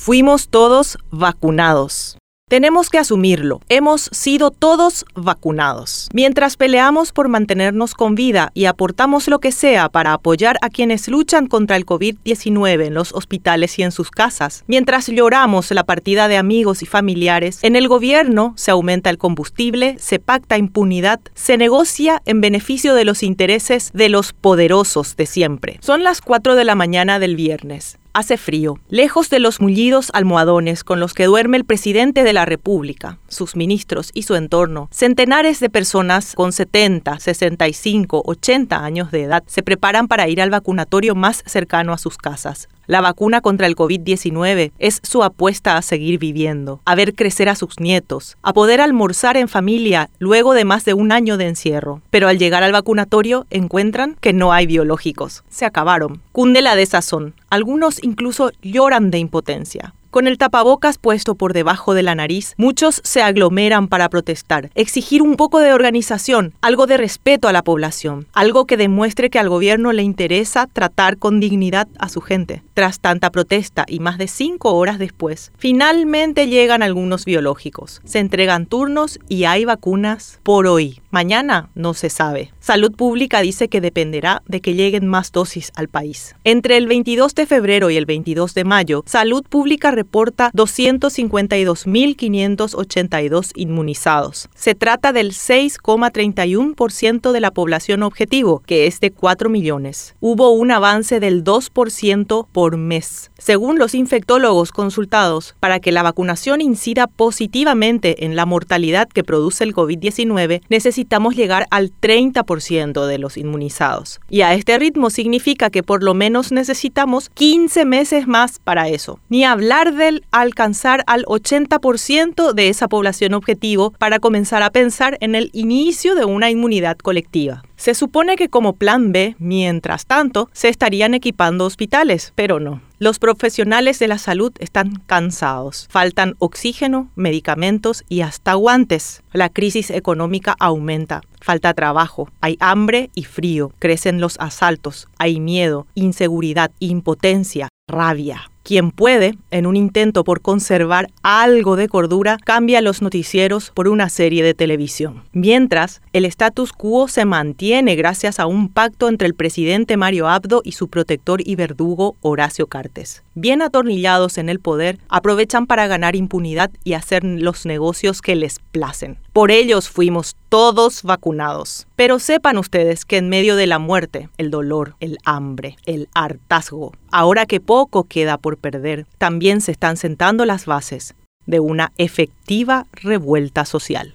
Fuimos todos vacunados. Tenemos que asumirlo, hemos sido todos vacunados. Mientras peleamos por mantenernos con vida y aportamos lo que sea para apoyar a quienes luchan contra el COVID-19 en los hospitales y en sus casas, mientras lloramos la partida de amigos y familiares, en el gobierno se aumenta el combustible, se pacta impunidad, se negocia en beneficio de los intereses de los poderosos de siempre. Son las 4 de la mañana del viernes. Hace frío, lejos de los mullidos almohadones con los que duerme el presidente de la República, sus ministros y su entorno. Centenares de personas con 70, 65, 80 años de edad se preparan para ir al vacunatorio más cercano a sus casas. La vacuna contra el COVID-19 es su apuesta a seguir viviendo, a ver crecer a sus nietos, a poder almorzar en familia luego de más de un año de encierro. Pero al llegar al vacunatorio encuentran que no hay biológicos. Se acabaron. Cunde la desazón. Algunos incluso lloran de impotencia. Con el tapabocas puesto por debajo de la nariz, muchos se aglomeran para protestar, exigir un poco de organización, algo de respeto a la población, algo que demuestre que al gobierno le interesa tratar con dignidad a su gente. Tras tanta protesta y más de cinco horas después, finalmente llegan algunos biológicos, se entregan turnos y hay vacunas por hoy. Mañana no se sabe. Salud Pública dice que dependerá de que lleguen más dosis al país. Entre el 22 de febrero y el 22 de mayo, Salud Pública reporta 252.582 inmunizados. Se trata del 6,31% de la población objetivo, que es de 4 millones. Hubo un avance del 2% por mes. Según los infectólogos consultados, para que la vacunación incida positivamente en la mortalidad que produce el COVID-19, necesita necesitamos llegar al 30% de los inmunizados. Y a este ritmo significa que por lo menos necesitamos 15 meses más para eso. Ni hablar del alcanzar al 80% de esa población objetivo para comenzar a pensar en el inicio de una inmunidad colectiva. Se supone que como plan B, mientras tanto, se estarían equipando hospitales, pero no. Los profesionales de la salud están cansados. Faltan oxígeno, medicamentos y hasta guantes. La crisis económica aumenta. Falta trabajo, hay hambre y frío, crecen los asaltos, hay miedo, inseguridad, impotencia, rabia. Quien puede, en un intento por conservar algo de cordura, cambia los noticieros por una serie de televisión. Mientras, el status quo se mantiene gracias a un pacto entre el presidente Mario Abdo y su protector y verdugo Horacio Cartes. Bien atornillados en el poder, aprovechan para ganar impunidad y hacer los negocios que les placen. Por ellos fuimos todos vacunados. Pero sepan ustedes que en medio de la muerte, el dolor, el hambre, el hartazgo, ahora que poco queda perder, también se están sentando las bases de una efectiva revuelta social.